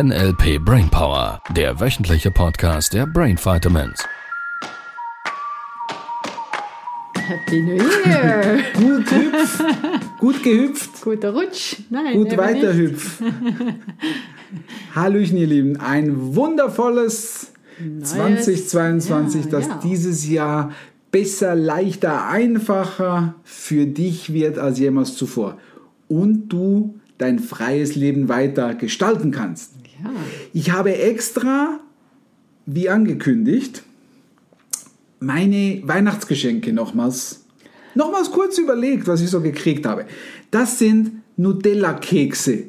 NLP Brainpower, der wöchentliche Podcast der Brain Vitamins. Happy New Year! Gut hüpf, gut gehüpft, Guter Rutsch. Nein, gut eben weiter nicht. hüpf. Hallöchen, ihr Lieben, ein wundervolles 2022, das Jahr, ja. dieses Jahr besser, leichter, einfacher für dich wird als jemals zuvor. Und du dein freies Leben weiter gestalten kannst. Ja. Ich habe extra, wie angekündigt, meine Weihnachtsgeschenke nochmals, nochmals kurz überlegt, was ich so gekriegt habe. Das sind Nutella-Kekse.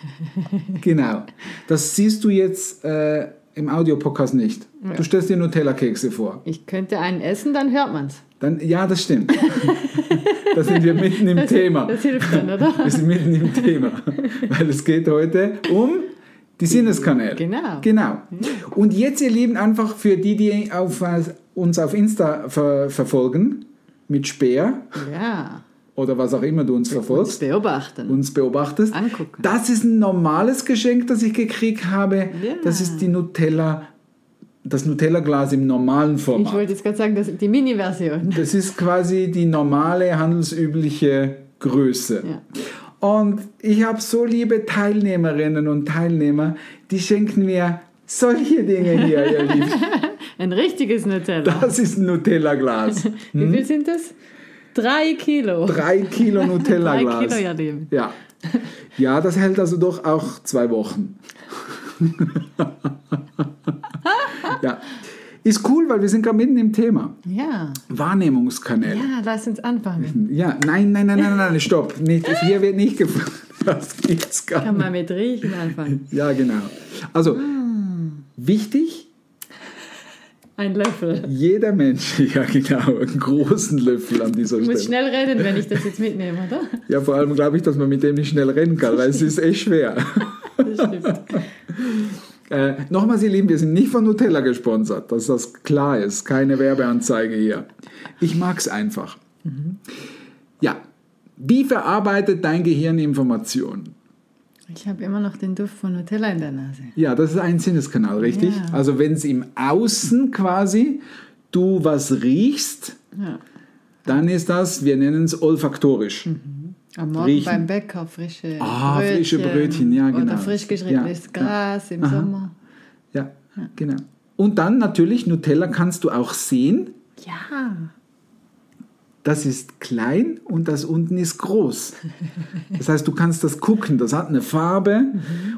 genau. Das siehst du jetzt äh, im Audiopodcast nicht. Du stellst dir Nutella-Kekse vor. Ich könnte einen essen, dann hört man's. Dann, ja, das stimmt. da sind wir mitten im Thema. Das hilft dann, oder? Wir sind mitten im Thema. Weil es geht heute um die Sinneskanäle. Genau. Genau. Und jetzt, ihr Lieben, einfach für die, die auf, äh, uns auf Insta ver verfolgen, mit Speer Ja. oder was auch immer du uns Uns verfolgst, beobachten. uns beobachtest. Angucken. Das ist ein normales Geschenk, das ich gekriegt habe. Ja. Das ist die Nutella, das Nutella-Glas im normalen Ich Format. wollte jetzt gerade sagen, das ist die Mini-Version. Das ist quasi die normale, handelsübliche Größe. Ja. Und ich habe so liebe Teilnehmerinnen und Teilnehmer, die schenken mir solche Dinge hier, ihr Lieben. Ein richtiges Nutella. Das ist ein Nutella-Glas. Wie viel sind das? Drei Kilo. Drei Kilo Drei Nutella-Glas. Kilo, ja, Lieben. Ja. ja, das hält also doch auch zwei Wochen. ja. Ist cool, weil wir sind gerade mitten im Thema. Ja. Wahrnehmungskanäle. Ja, lass uns anfangen. Ja, nein, nein, nein, nein, nein, stopp. Nicht, hier wird nicht gefragt. Das gibt's gar Kann nicht. man mit Riechen anfangen. Ja, genau. Also, wichtig, Ein Löffel. jeder Mensch, ja genau, einen großen Löffel an dieser Ich muss Stelle. schnell rennen, wenn ich das jetzt mitnehme, oder? Ja, vor allem glaube ich, dass man mit dem nicht schnell rennen kann, weil es ist echt schwer. Das stimmt. Äh, Nochmals, ihr Lieben, wir sind nicht von Nutella gesponsert, dass das klar ist. Keine Werbeanzeige hier. Ich mag es einfach. Ja, wie verarbeitet dein Gehirn Informationen? Ich habe immer noch den Duft von Nutella in der Nase. Ja, das ist ein Sinneskanal, richtig? Ja. Also wenn es im Außen quasi du was riechst, Ja. dann ist das, wir nennen es olfaktorisch. Am Morgen Riechen. beim Bäcker frische Ah, frische Brötchen, ja, genau. Oder frisch geschnittenes Ja. Gras im Aha. Sommer. Ja, genau. Und dann natürlich, Nutella kannst du auch sehen. Ja. Das ist klein und das unten ist groß. Das heißt, du kannst das gucken, das hat eine Farbe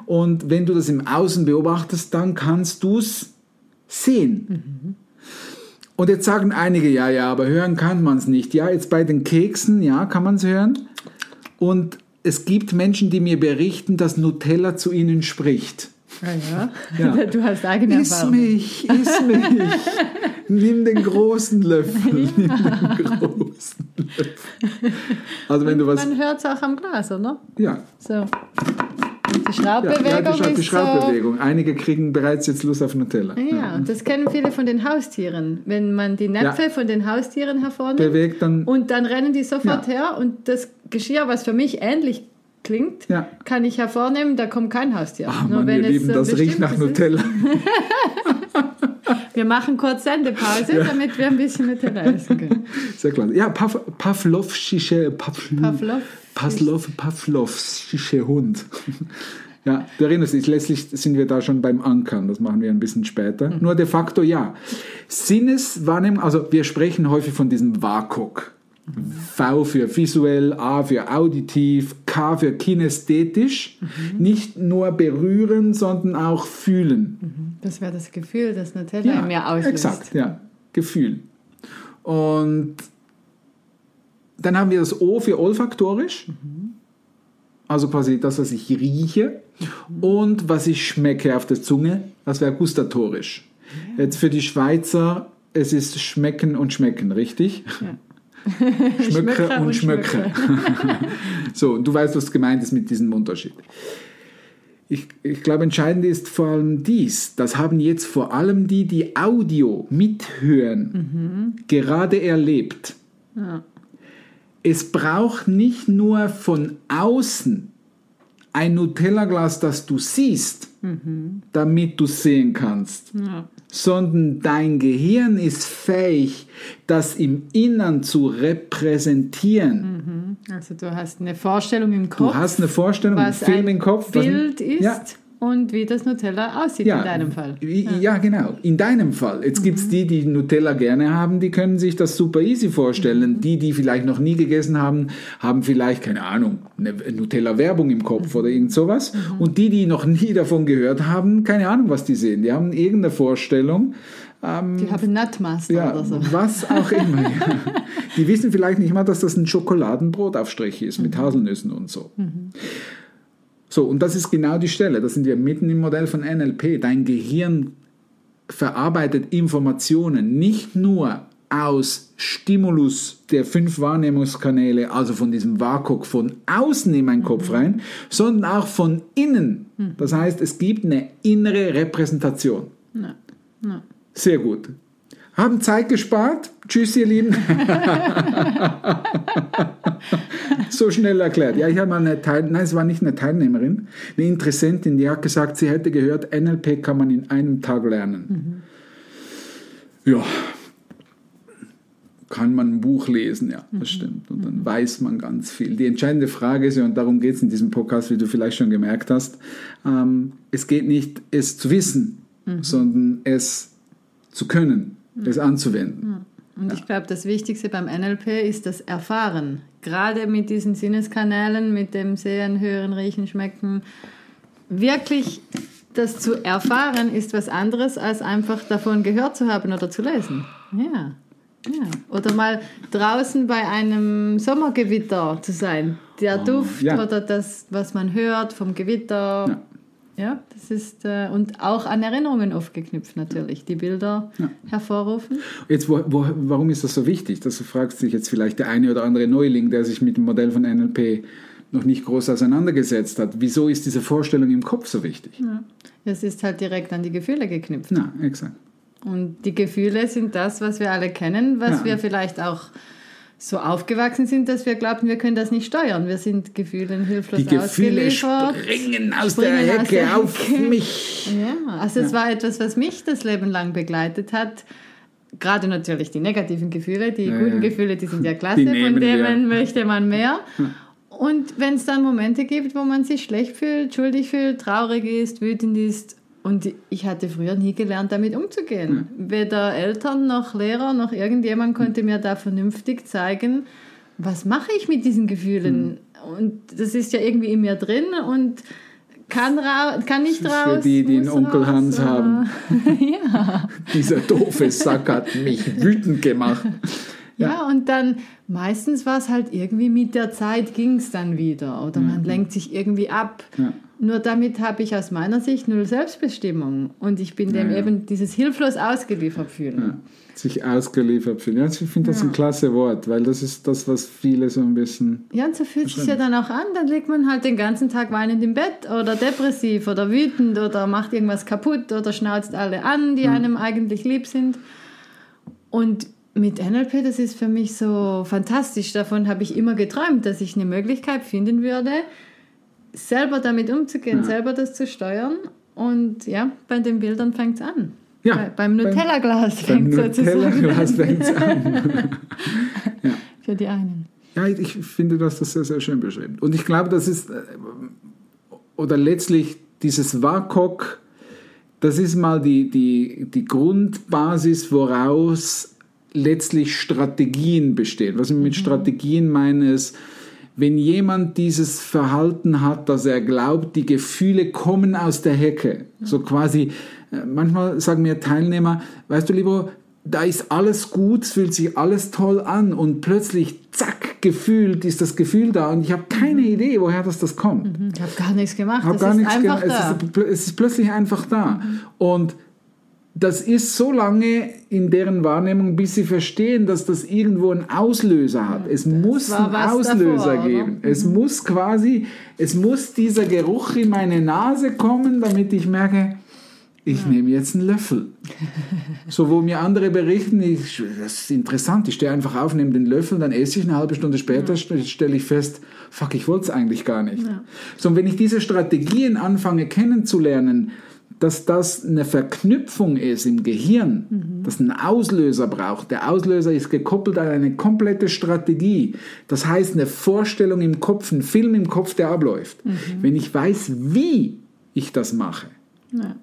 und wenn du das im Außen beobachtest, dann kannst du es sehen. Und jetzt sagen einige, ja, ja, aber hören kann man es nicht. Ja, jetzt bei den Keksen, ja, kann man es hören. Und es gibt Menschen, die mir berichten, dass Nutella zu ihnen spricht. Ah, ja. Ja. Du hast eigene Iss Erfahrung. mich, iss mich. Nimm den großen Löffel. Nimm den großen Löffel. Also wenn du was... Man hört es auch am Glas, oder? Ja, So. Die ja, Schraubbewegung ja die, Schra- die Schraubbewegung. Einige kriegen bereits jetzt Lust auf Nutella. so... Ja, und das kennen viele von den Haustieren. Wenn man die Näpfe Ja. von den Haustieren hervornimmt Bewegt dann... und dann rennen die sofort Ja. her und das Geschirr, was für mich ähnlich klingt, Ja. kann ich hervornehmen, da kommt kein Haustier. Ach Nur Mann, wenn ihr es Lieben, so das riecht nach Nutella. Wir machen kurz Sendepause, damit wir ein bisschen Nutella essen können. Sehr klar. Ja, Pav Pavlovsche... Pav Pavlov. Pavlov, Pavlovsche Hund. Ja, du erinnerst dich, letztlich sind wir da schon beim Ankern, das machen wir ein bisschen später. Nur de facto ja. Sinneswahrnehmung, also wir sprechen häufig von diesem WAKOK. V für visuell, A für auditiv, K für kinästhetisch. Nicht nur berühren, sondern auch fühlen. Das wäre das Gefühl, das Nutella in mir auslöst. Exakt, ja. Gefühl. Und dann haben wir das O für olfaktorisch. Also quasi das, was ich rieche. Und was ich schmecke auf der Zunge, das wäre gustatorisch. Jetzt für die Schweizer, es ist schmecken und schmecken, richtig? Schmöcke Schmöcke und Schmöcke. so, du weißt, was gemeint ist mit diesem Unterschied. Ich, ich glaube, entscheidend ist vor allem dies. Das haben jetzt vor allem die, die Audio mithören, gerade erlebt. Es braucht nicht nur von außen ein Nutella-Glas, das du siehst, damit du sehen kannst, Ja. sondern dein Gehirn ist fähig, das im Innern zu repräsentieren. Also du hast eine Vorstellung im Kopf, Du hast eine Vorstellung, was Film ein im Kopf. was- Bild ist Ja. Und wie das Nutella aussieht in deinem Fall. Ja, ja genau. In deinem Fall. Jetzt gibt Mhm. es die, die Nutella gerne haben, die können sich das super easy vorstellen. Mhm. Die, die vielleicht noch nie gegessen haben, haben vielleicht, keine Ahnung, eine Nutella-Werbung im Kopf Mhm. oder irgend sowas. Und die, die noch nie davon gehört haben, keine Ahnung, was die sehen. Die haben irgendeine Vorstellung. Ähm, Die haben Nutmaster ja, oder so. was auch immer. ja. Die wissen vielleicht nicht mal, dass das ein Schokoladenbrotaufstrich ist mit Haselnüssen und so. So, und das ist genau die Stelle. Da sind wir mitten im Modell von NLP. Dein Gehirn verarbeitet Informationen nicht nur aus Stimulus der fünf Wahrnehmungskanäle, also von diesem WAKOK von außen in meinen Kopf rein, sondern auch von innen. Das heißt, es gibt eine innere Repräsentation. Ja. Ja. Sehr gut. Haben Zeit gespart. Tschüss, ihr Lieben. so schnell erklärt. Ja, ich habe mal eine Teil, nein, es war nicht eine Teilnehmerin, eine Interessentin, die hat gesagt, sie hätte gehört, NLP kann man in einem Tag lernen. Ja, kann man ein Buch lesen, ja, das stimmt. Und dann weiß man ganz viel. Die entscheidende Frage ist ja, und darum geht es in diesem Podcast, wie du vielleicht schon gemerkt hast, ähm, es geht nicht, es zu wissen, sondern es zu können, es anzuwenden. Und ich glaube, das Wichtigste beim NLP ist das Erfahren. Gerade mit diesen Sinneskanälen, mit dem Sehen, Hören, Riechen, Schmecken. Wirklich das zu erfahren ist was anderes, als einfach davon gehört zu haben oder zu lesen. Ja. ja. Oder mal draußen bei einem Sommergewitter zu sein. Der Duft Oh, ja. oder das, was man hört vom Gewitter. Ja. Ja, das ist, äh, und auch an Erinnerungen oft geknüpft natürlich, die Bilder hervorrufen. Jetzt, wo, wo, warum ist das so wichtig? Das fragt sich jetzt vielleicht der eine oder andere Neuling, der sich mit dem Modell von NLP noch nicht groß auseinandergesetzt hat. Wieso ist diese Vorstellung im Kopf so wichtig? Ja. Es ist halt direkt an die Gefühle geknüpft. Na, exakt. Und die Gefühle sind das, was wir alle kennen, was Ja. wir vielleicht auch so aufgewachsen sind, dass wir glaubten, wir können das nicht steuern. Wir sind Gefühlen hilflos Die Gefühle ausgeliefert. springen aus springen der aus Hecke auf mich. Ja, also es war etwas, was mich das Leben lang begleitet hat. Gerade natürlich die negativen Gefühle, die Ja, guten ja. Gefühle, die sind ja klasse, von nehmen wir. denen möchte man mehr. Und wenn es dann Momente gibt, wo man sich schlecht fühlt, schuldig fühlt, traurig ist, wütend ist, und ich hatte früher nie gelernt, damit umzugehen. Weder Eltern noch Lehrer noch irgendjemand konnte mir da vernünftig zeigen, was mache ich mit diesen Gefühlen. Und das ist ja irgendwie in mir drin und kann, ra kann nicht raus. für die, die einen Onkel raus, Hans oder- haben. ja. Dieser doofe Sack hat mich wütend gemacht. Ja, und dann meistens war es halt irgendwie mit der Zeit ging es dann wieder oder man lenkt sich irgendwie ab. Ja. Nur damit habe ich aus meiner Sicht null Selbstbestimmung und ich bin dem Ja, ja. eben dieses hilflos ausgeliefert fühlen. Ja. Sich ausgeliefert fühlen. Ja, ich finde das ein klasse Wort, weil das ist das, was viele so ein bisschen. Ja, und so fühlt sich ja dann auch an. Dann liegt man halt den ganzen Tag weinend im Bett oder depressiv oder wütend oder macht irgendwas kaputt oder schnauzt alle an, die einem eigentlich lieb sind. Und mit NLP, das ist für mich so fantastisch. Davon habe ich immer geträumt, dass ich eine Möglichkeit finden würde, selber damit umzugehen, selber das zu steuern. Und ja, bei den Bildern fängt es an. Ja, bei, beim Nutella-Glas fängt es Nutella-Glas an. fängt es an. Für die einen. Ja, ich finde, du hast das sehr, sehr schön beschrieben. Und ich glaube, das ist, äh, oder letztlich dieses WAKOK, das ist mal die, die, die Grundbasis, woraus letztlich Strategien bestehen. Was ich mit Strategien meine, ist, wenn jemand dieses Verhalten hat, dass er glaubt, die Gefühle kommen aus der Hecke, so quasi, äh, manchmal sagen mir Teilnehmer, weißt du lieber, da ist alles gut, es fühlt sich alles toll an und plötzlich, zack, gefühlt ist das Gefühl da und ich habe keine Idee, woher das, das kommt. Ich habe gar nichts gemacht. Hab gar ist nichts einfach da. es, ist, es ist plötzlich einfach da. Und das ist so lange in deren Wahrnehmung, bis sie verstehen, dass das irgendwo einen Auslöser hat. Es muss war einen Auslöser davor, oder? Mhm. geben. Es muss quasi, es muss dieser Geruch in meine Nase kommen, damit ich merke, ich nehme jetzt einen Löffel. so, wo mir andere berichten, ich, das ist interessant, ich stehe einfach auf, nehme den Löffel, dann esse ich eine halbe Stunde später, st- stelle ich fest, fuck, ich wollte es eigentlich gar nicht. So, und wenn ich diese Strategien anfange kennenzulernen, dass das eine Verknüpfung ist im Gehirn, das einen Auslöser braucht. Der Auslöser ist gekoppelt an eine komplette Strategie. Das heißt, eine Vorstellung im Kopf, ein Film im Kopf, der abläuft. Wenn ich weiß, wie ich das mache, Ja.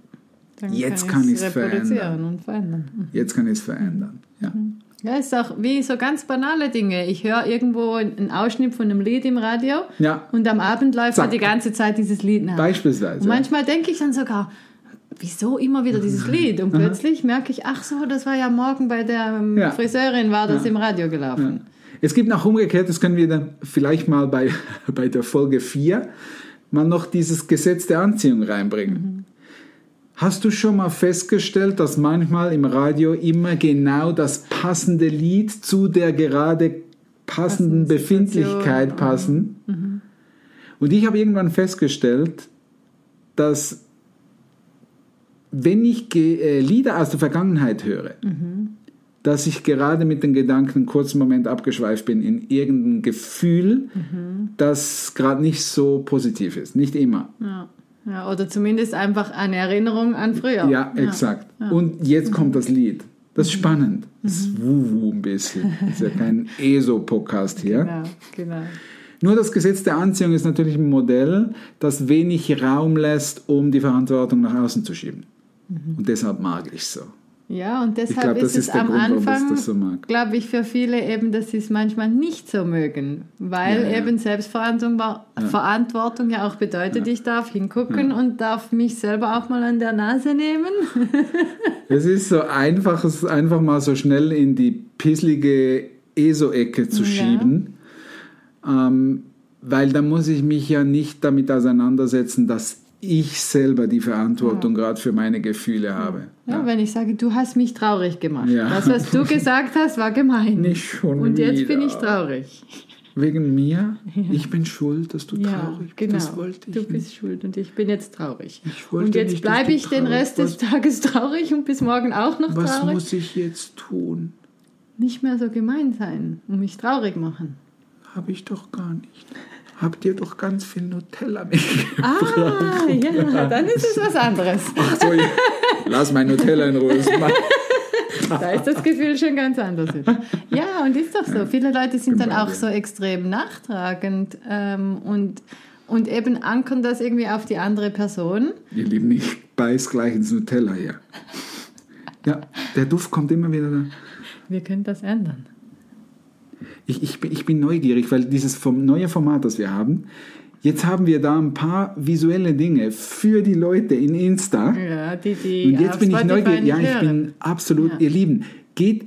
Dann Jetzt kann ich's reproduzieren verändern. verändern. jetzt kann ich es verändern. Ja. Ja, ist auch wie so ganz banale Dinge. Ich höre irgendwo einen Ausschnitt von einem Lied im Radio Ja. und am Abend läuft Zack. halt die ganze Zeit dieses Lied nach. Beispielsweise. Und manchmal denke ich dann sogar, wieso immer wieder dieses Lied? Und plötzlich merke ich, ach so, das war ja morgen bei der ähm, Ja. Friseurin, war das im Radio gelaufen. Es gibt noch umgekehrt, das können wir dann vielleicht mal bei, bei der Folge 4 mal noch dieses Gesetz der Anziehung reinbringen. Hast du schon mal festgestellt, dass manchmal im Radio immer genau das passende Lied zu der gerade passenden Passende Situation, Befindlichkeit passen? Und ich habe irgendwann festgestellt, dass wenn ich äh, Lieder aus der Vergangenheit höre, dass ich gerade mit den Gedanken einen kurzen Moment abgeschweift bin in irgendein Gefühl, das gerade nicht so positiv ist. Nicht immer. Ja. Ja, oder zumindest einfach eine Erinnerung an früher. Ja, exakt. Und jetzt kommt das Lied. Das ist spannend. Das ist wuhu ein bisschen. Das ist ja kein ESO-Podcast hier. Genau, genau. Nur das Gesetz der Anziehung ist natürlich ein Modell, das wenig Raum lässt, um die Verantwortung nach außen zu schieben. Und deshalb mag ich so. Ja, und deshalb glaub, ist es ist am Grund, Anfang, so glaube ich, für viele eben, dass sie es manchmal nicht so mögen, weil Ja, ja. eben Selbstverantwortung war, Verantwortung ja auch bedeutet, ich darf hingucken und darf mich selber auch mal an der Nase nehmen. Es ist so einfach, es einfach mal so schnell in die pisslige ESO-Ecke zu Ja. schieben, ähm, weil da muss ich mich ja nicht damit auseinandersetzen, dass ich selber die Verantwortung gerade für meine Gefühle habe. Ja, wenn ich sage, du hast mich traurig gemacht. Ja. Das, was du gesagt hast, war gemein. Nicht schon und jetzt wieder. bin ich traurig. Wegen mir? Ich bin schuld, dass du Ja, traurig bist. genau. Das wollte ich du nicht. bist schuld und ich bin jetzt traurig. Ich wollte und jetzt nicht, bleibe ich den Rest des. Tages traurig und bis morgen auch noch Was traurig. muss ich jetzt tun? Nicht mehr so gemein sein und mich traurig machen. Habe ich doch gar nicht. Habt ihr doch ganz viel Nutella mitgebracht. Ah, ja, dann ist es was anderes. Ach so, ja. lass mein Nutella in Ruhe. Da ist das Gefühl schon ganz anders. Ja, und ist doch so. Viele Leute sind dann auch so extrem nachtragend ähm, und, und eben ankern das irgendwie auf die andere Person. Ihr Lieben, ich beiß gleich ins Nutella hier. Ja, der Duft kommt immer wieder da. Wir können das ändern. Ich, ich, bin- ich bin neugierig, weil dieses neue Format, das wir haben, jetzt haben wir da ein paar visuelle Dinge für die Leute in Insta. Ja, die, die Und jetzt bin ich neugierig. Ja, ich hören. bin absolut, Ja. ihr Lieben, geht,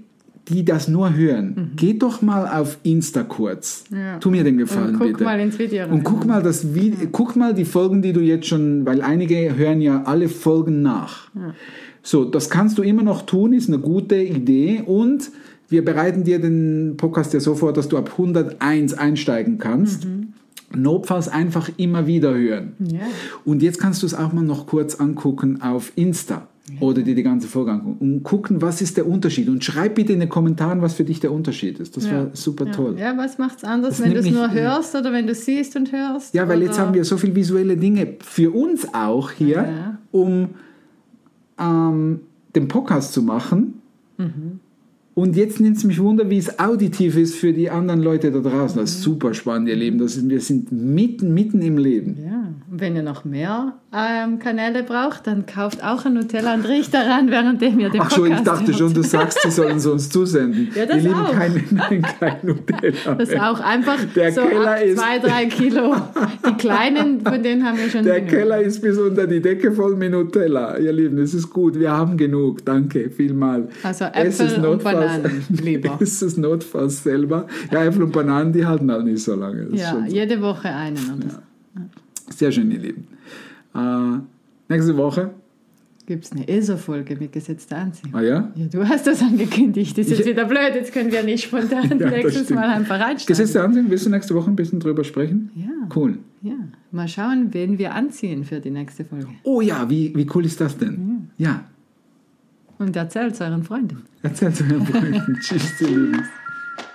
die das nur hören, geht doch mal auf Insta kurz. Mhm. Ja. Tu mir den Gefallen, Und guck bitte. mal ins Video rein. Und guck mal, das Video, guck mal die Folgen, die du jetzt schon, weil einige hören ja alle Folgen nach. So, das kannst du immer noch tun, ist eine gute Idee und wir bereiten dir den Podcast ja so vor, dass du ab 101 einsteigen kannst. Notfalls einfach immer wieder hören. Ja. Und jetzt kannst du es auch mal noch kurz angucken auf Insta oder dir die ganze Folge angucken und gucken, was ist der Unterschied. Und schreib bitte in den Kommentaren, was für dich der Unterschied ist. Das Ja. wäre super toll. Ja, was macht's anders, Das wenn du es nur hörst oder wenn du siehst und hörst? Ja, weil jetzt oder- haben wir so viele visuelle Dinge für uns auch hier, um ähm, den Podcast zu machen. Mhm. Und jetzt nimmt es mich wunder, wie es auditiv ist für die anderen Leute da draußen. Das ist super spannend, ihr Leben. Das ist, wir sind mitten, mitten im Leben. Ja, wenn ihr noch mehr ähm, Kanäle braucht, dann kauft auch ein Nutella und riecht daran, währenddem ihr den Ach so, ich Podcast dachte hört. schon, du sagst, sie sollen es uns zusenden. Ja, das ihr Lieben, auch. kein, nein, kein Nutella. Das ist mehr. auch einfach Der so Keller ab ist- zwei, drei Kilo. Die kleinen, von denen haben wir schon Der genug. Keller ist bis unter die Decke voll mit Nutella. Ihr Lieben, es ist gut. Wir haben genug. Danke, vielmal. Also Es ist Äpfel und Bananen lieber. ist es notfalls selber. Ja, Äpfel und Bananen, die halten halt nicht so lange. Das ist Ja, jede Woche einen. Oder so. Sehr schön, ihr Lieben. Äh, nächste Woche. Gibt es eine ESO-Folge mit gesetzter Anziehung? Ah ja? Ja, du hast das angekündigt. Das ist jetzt wieder blöd. Jetzt können wir nicht spontan Ja, nächstes. Mal einfach reinsteigen. Gesetz der Anziehung, willst du nächste Woche ein bisschen drüber sprechen? Ja. Cool. Ja, mal schauen, wen wir anziehen für die nächste Folge. Oh ja, wie, wie cool ist das denn? Ja, Und erzählt es euren Freunden. erzähl's euren Freunden. Tschüss, ihr Lieben.